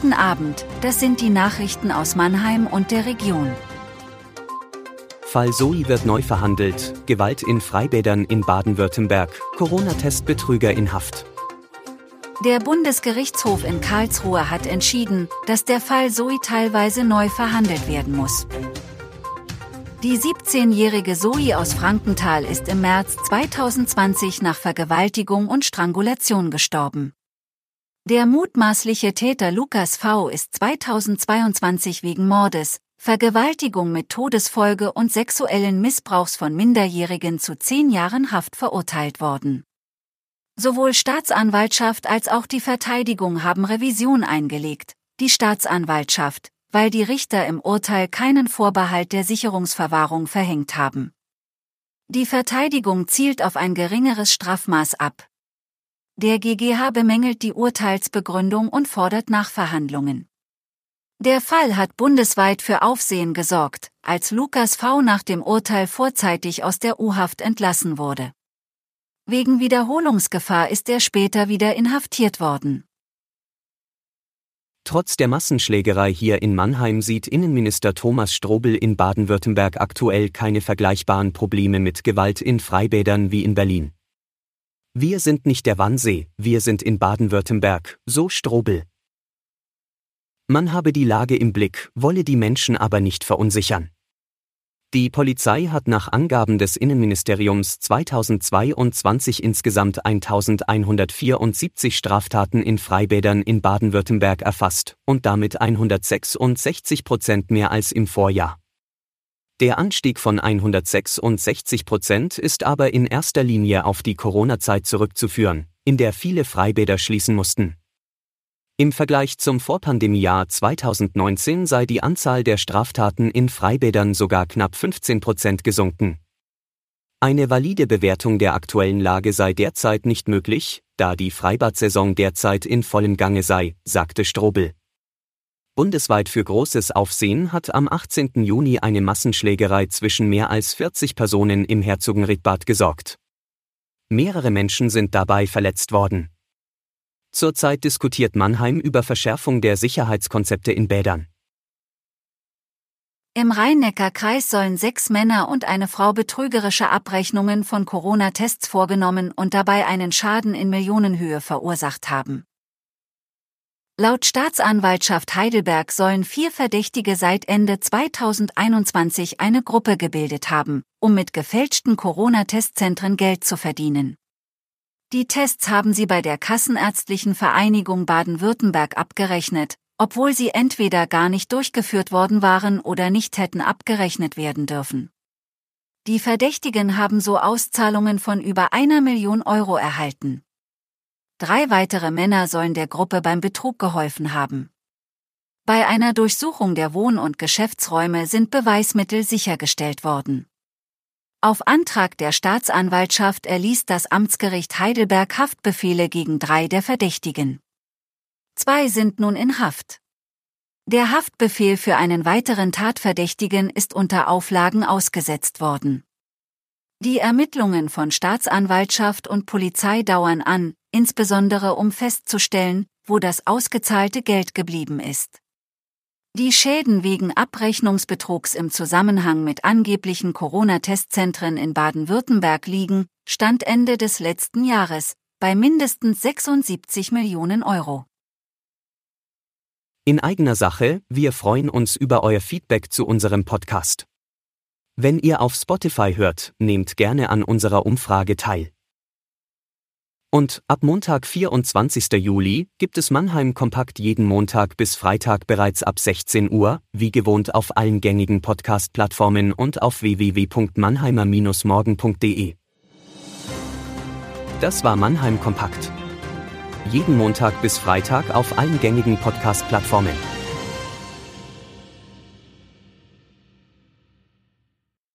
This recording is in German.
Guten Abend, das sind die Nachrichten aus Mannheim und der Region. Fall Zoe wird neu verhandelt, Gewalt in Freibädern in Baden-Württemberg, Corona-Testbetrüger in Haft. Der Bundesgerichtshof in Karlsruhe hat entschieden, dass der Fall Zoe teilweise neu verhandelt werden muss. Die 17-jährige Zoe aus Frankenthal ist im März 2020 nach Vergewaltigung und Strangulation gestorben. Der mutmaßliche Täter Lukas V. ist 2022 wegen Mordes, Vergewaltigung mit Todesfolge und sexuellen Missbrauchs von Minderjährigen zu zehn Jahren Haft verurteilt worden. Sowohl Staatsanwaltschaft als auch die Verteidigung haben Revision eingelegt. Die Staatsanwaltschaft, weil die Richter im Urteil keinen Vorbehalt der Sicherungsverwahrung verhängt haben. Die Verteidigung zielt auf ein geringeres Strafmaß ab. Der GGH bemängelt die Urteilsbegründung und fordert Nachverhandlungen. Der Fall hat bundesweit für Aufsehen gesorgt, als Lukas V. nach dem Urteil vorzeitig aus der U-Haft entlassen wurde. Wegen Wiederholungsgefahr ist er später wieder inhaftiert worden. Trotz der Massenschlägerei hier in Mannheim sieht Innenminister Thomas Strobel in Baden-Württemberg aktuell keine vergleichbaren Probleme mit Gewalt in Freibädern wie in Berlin. Wir sind nicht der Wannsee, wir sind in Baden-Württemberg, so Strobel. Man habe die Lage im Blick, wolle die Menschen aber nicht verunsichern. Die Polizei hat nach Angaben des Innenministeriums 2022 insgesamt 1174 Straftaten in Freibädern in Baden-Württemberg erfasst und damit 166 Prozent mehr als im Vorjahr. Der Anstieg von 166 Prozent ist aber in erster Linie auf die Corona-Zeit zurückzuführen, in der viele Freibäder schließen mussten. Im Vergleich zum Vorpandemiejahr 2019 sei die Anzahl der Straftaten in Freibädern sogar knapp 15 Prozent gesunken. Eine valide Bewertung der aktuellen Lage sei derzeit nicht möglich, da die Freibadsaison derzeit in vollem Gange sei, sagte Strobel. Bundesweit für großes Aufsehen hat am 18. Juni eine Massenschlägerei zwischen mehr als 40 Personen im Herzogenriedbad gesorgt. Mehrere Menschen sind dabei verletzt worden. Zurzeit diskutiert Mannheim über Verschärfung der Sicherheitskonzepte in Bädern. Im Rhein-Neckar-Kreis sollen sechs Männer und eine Frau betrügerische Abrechnungen von Corona-Tests vorgenommen und dabei einen Schaden in Millionenhöhe verursacht haben. Laut Staatsanwaltschaft Heidelberg sollen vier Verdächtige seit Ende 2021 eine Gruppe gebildet haben, um mit gefälschten Corona-Testzentren Geld zu verdienen. Die Tests haben sie bei der Kassenärztlichen Vereinigung Baden-Württemberg abgerechnet, obwohl sie entweder gar nicht durchgeführt worden waren oder nicht hätten abgerechnet werden dürfen. Die Verdächtigen haben so Auszahlungen von über einer Million Euro erhalten. Drei weitere Männer sollen der Gruppe beim Betrug geholfen haben. Bei einer Durchsuchung der Wohn- und Geschäftsräume sind Beweismittel sichergestellt worden. Auf Antrag der Staatsanwaltschaft erließ das Amtsgericht Heidelberg Haftbefehle gegen drei der Verdächtigen. Zwei sind nun in Haft. Der Haftbefehl für einen weiteren Tatverdächtigen ist unter Auflagen ausgesetzt worden. Die Ermittlungen von Staatsanwaltschaft und Polizei dauern an, insbesondere um festzustellen, wo das ausgezahlte Geld geblieben ist. Die Schäden wegen Abrechnungsbetrugs im Zusammenhang mit angeblichen Corona-Testzentren in Baden-Württemberg liegen, Stand Ende des letzten Jahres, bei mindestens 76 Millionen Euro. In eigener Sache, wir freuen uns über euer Feedback zu unserem Podcast. Wenn ihr auf Spotify hört, nehmt gerne an unserer Umfrage teil. Und ab Montag, 24. Juli, gibt es Mannheim Kompakt jeden Montag bis Freitag bereits ab 16 Uhr, wie gewohnt auf allen gängigen Podcast-Plattformen und auf www.mannheimer-morgen.de. Das war Mannheim Kompakt. Jeden Montag bis Freitag auf allen gängigen Podcast-Plattformen.